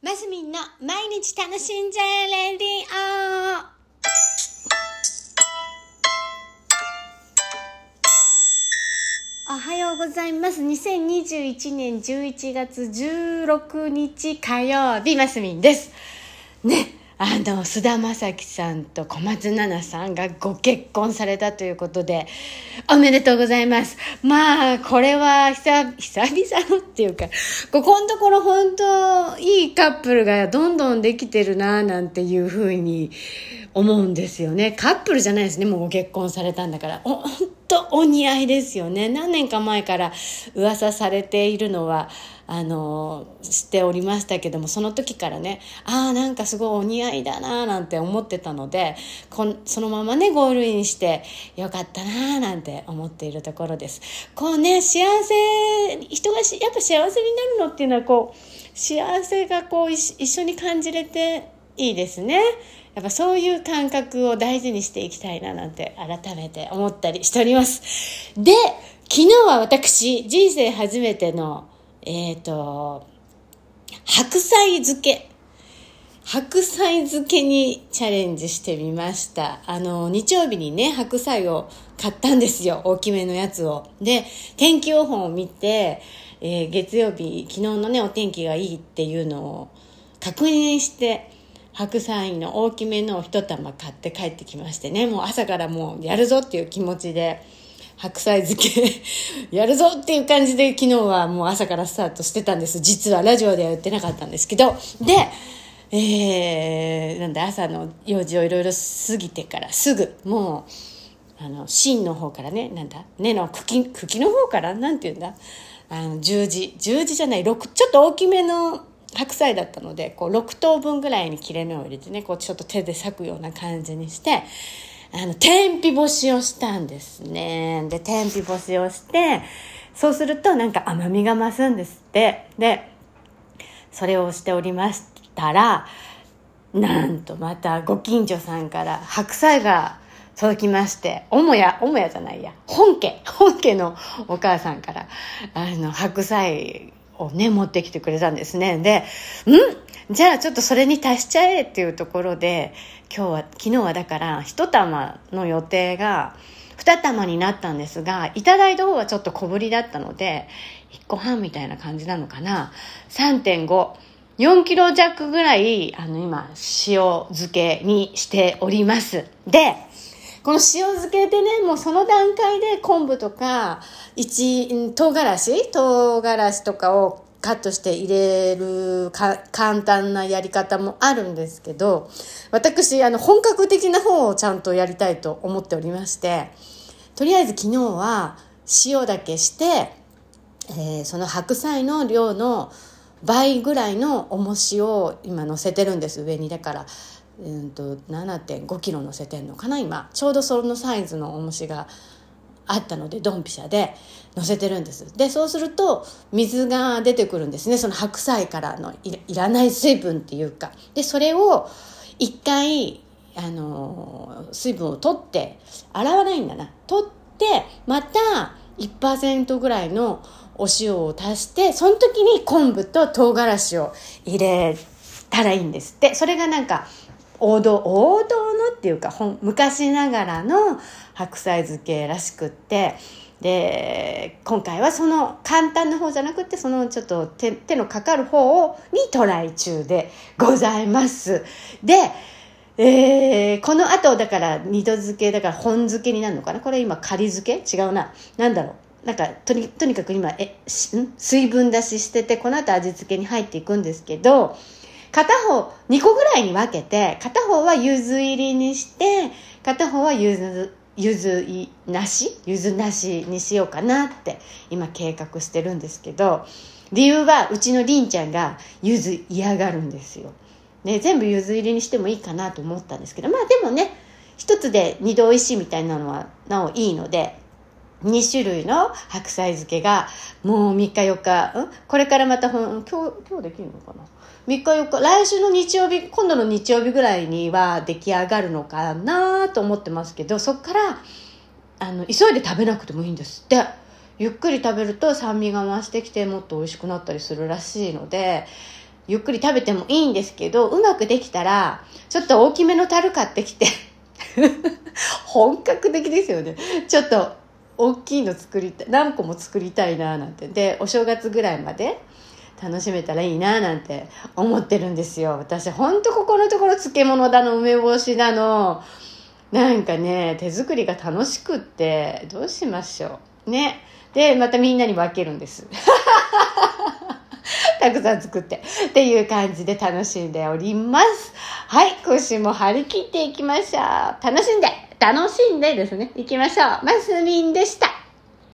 マスミンの毎日楽しんじゃえレディオおはようございます。2021年11月16日火曜日、マスミンです。ね、あの、菅田将暉さんと小松菜奈さんがご結婚されたということで、おめでとうございます。まあ、これは久久々のっていうか、ここのところ本当いいカップルがどんどんできてるななんていうふうに思うんですよね。カップルじゃないですね。もうご結婚されたんだから。お本当お似合いですよね。何年か前から噂されているのは、あの、知っておりましたけども、その時からね、ああ、なんかすごいお似合いだななんて思ってたので、こんそのままね、ゴールインしてよかったななんて思っているところです。こうね、幸せ、人がやっぱ幸せになるのっていうのはこう、幸せがこう一緒に感じれていいですね。やっぱそういう感覚を大事にしていきたいななんて改めて思ったりしております。で、昨日は私、人生初めての、えっ、と、白菜漬け。白菜漬けにチャレンジしてみました。あの、日曜日にね、白菜を買ったんですよ。大きめのやつを。で、天気予報を見て、えー月曜日、昨日のね、お天気がいいっていうのを確認して、白菜の大きめのを一玉買って帰ってきましてね、もう朝からもうやるぞっていう気持ちで、白菜漬けやるぞっていう感じで昨日はもう朝からスタートしてたんです。実はラジオでは言ってなかったんですけど。で、えー、なんだ朝の用事をいろいろ過ぎてからすぐ、もう、あの、芯の方からね、なんだ根の茎、茎の方からなんて言うんだあの、十字、十字じゃない、六、ちょっと大きめの白菜だったので、こう、6等分ぐらいに切れ目を入れてね、こう、ちょっと手で裂くような感じにして、あの、天日干しをしたんですね。で、天日干しをして、そうするとなんか甘みが増すんですって。で、それをしておりましたら、なんとまたご近所さんから白菜が届きまして、母屋、母屋じゃないや、本家、本家のお母さんから、あの、白菜をね、持ってきてくれたんですね。で、ん？じゃあちょっとそれに足しちゃえっていうところで、今日は、昨日はだから、一玉の予定が、二玉になったんですが、いただいた方はちょっと小ぶりだったので、一個半みたいな感じなのかな。3.5。4キロ弱ぐらい、あの、今、塩漬けにしております。で、この塩漬けでね、もうその段階で昆布とか、一、唐辛子唐辛子とかをカットして入れるか簡単なやり方もあるんですけど、私、あの、本格的な方をちゃんとやりたいと思っておりまして、とりあえず昨日は塩だけして、えーその白菜の量の倍ぐらいの重しを今乗せてるんです上に。だから、うん、と7 5キロ乗せてんのかな今。ちょうどそのサイズの重しがあったのでドンピシャで乗せてるんです。でそうすると水が出てくるんですね。その白菜からのいらない水分っていうか。でそれを一回あの水分を取って洗わないんだな。取ってまた1%ぐらいのお塩を足してその時に昆布と唐辛子を入れたらいいんですって。それがなんか王道王道のっていうか昔ながらの白菜漬けらしくってで今回はその簡単な方じゃなくてそのちょっと手手のかかる方をにトライ中でございます。でえーこの後だから二度漬けだから本漬けになるのかな？これ今仮漬け？違うな。なんだろう。なんかとにとにかく今えん？水分出ししててこの後味付けに入っていくんですけど片方2個ぐらいに分けて片方は柚子入りにして片方は柚子柚子いなし？柚子なしにしようかなって今計画してるんですけど理由はうちのりんちゃんが柚子嫌がるんですよ。ね、全部柚子入りにしてもいいかなと思ったんですけどまあでもね一つで二度おいしいみたいなのはなおいいので2種類の白菜漬けがもう3日4日、ん？これからまたほん今日今日できるのかな？3日4日来週の日曜日今度の日曜日ぐらいには出来上がるのかなと思ってますけどそっからあの急いで食べなくてもいいんですって。ゆっくり食べると酸味が増してきてもっと美味しくなったりするらしいのでゆっくり食べてもいいんですけど、うまくできたら、ちょっと大きめの樽買ってきて、本格的ですよね。ちょっと大きいの作りたい、何個も作りたいななんて。で、お正月ぐらいまで楽しめたらいいななんて思ってるんですよ。私、ほんとここのところ漬物だの、梅干しだの、なんかね、手作りが楽しくって、どうしましょう。ね。で、またみんなに分けるんです。たくさん作って。っていう感じで楽しんでおります。はい、今週も張り切っていきましょう。楽しんで、楽しんでですね、いきましょう。マスミンでした。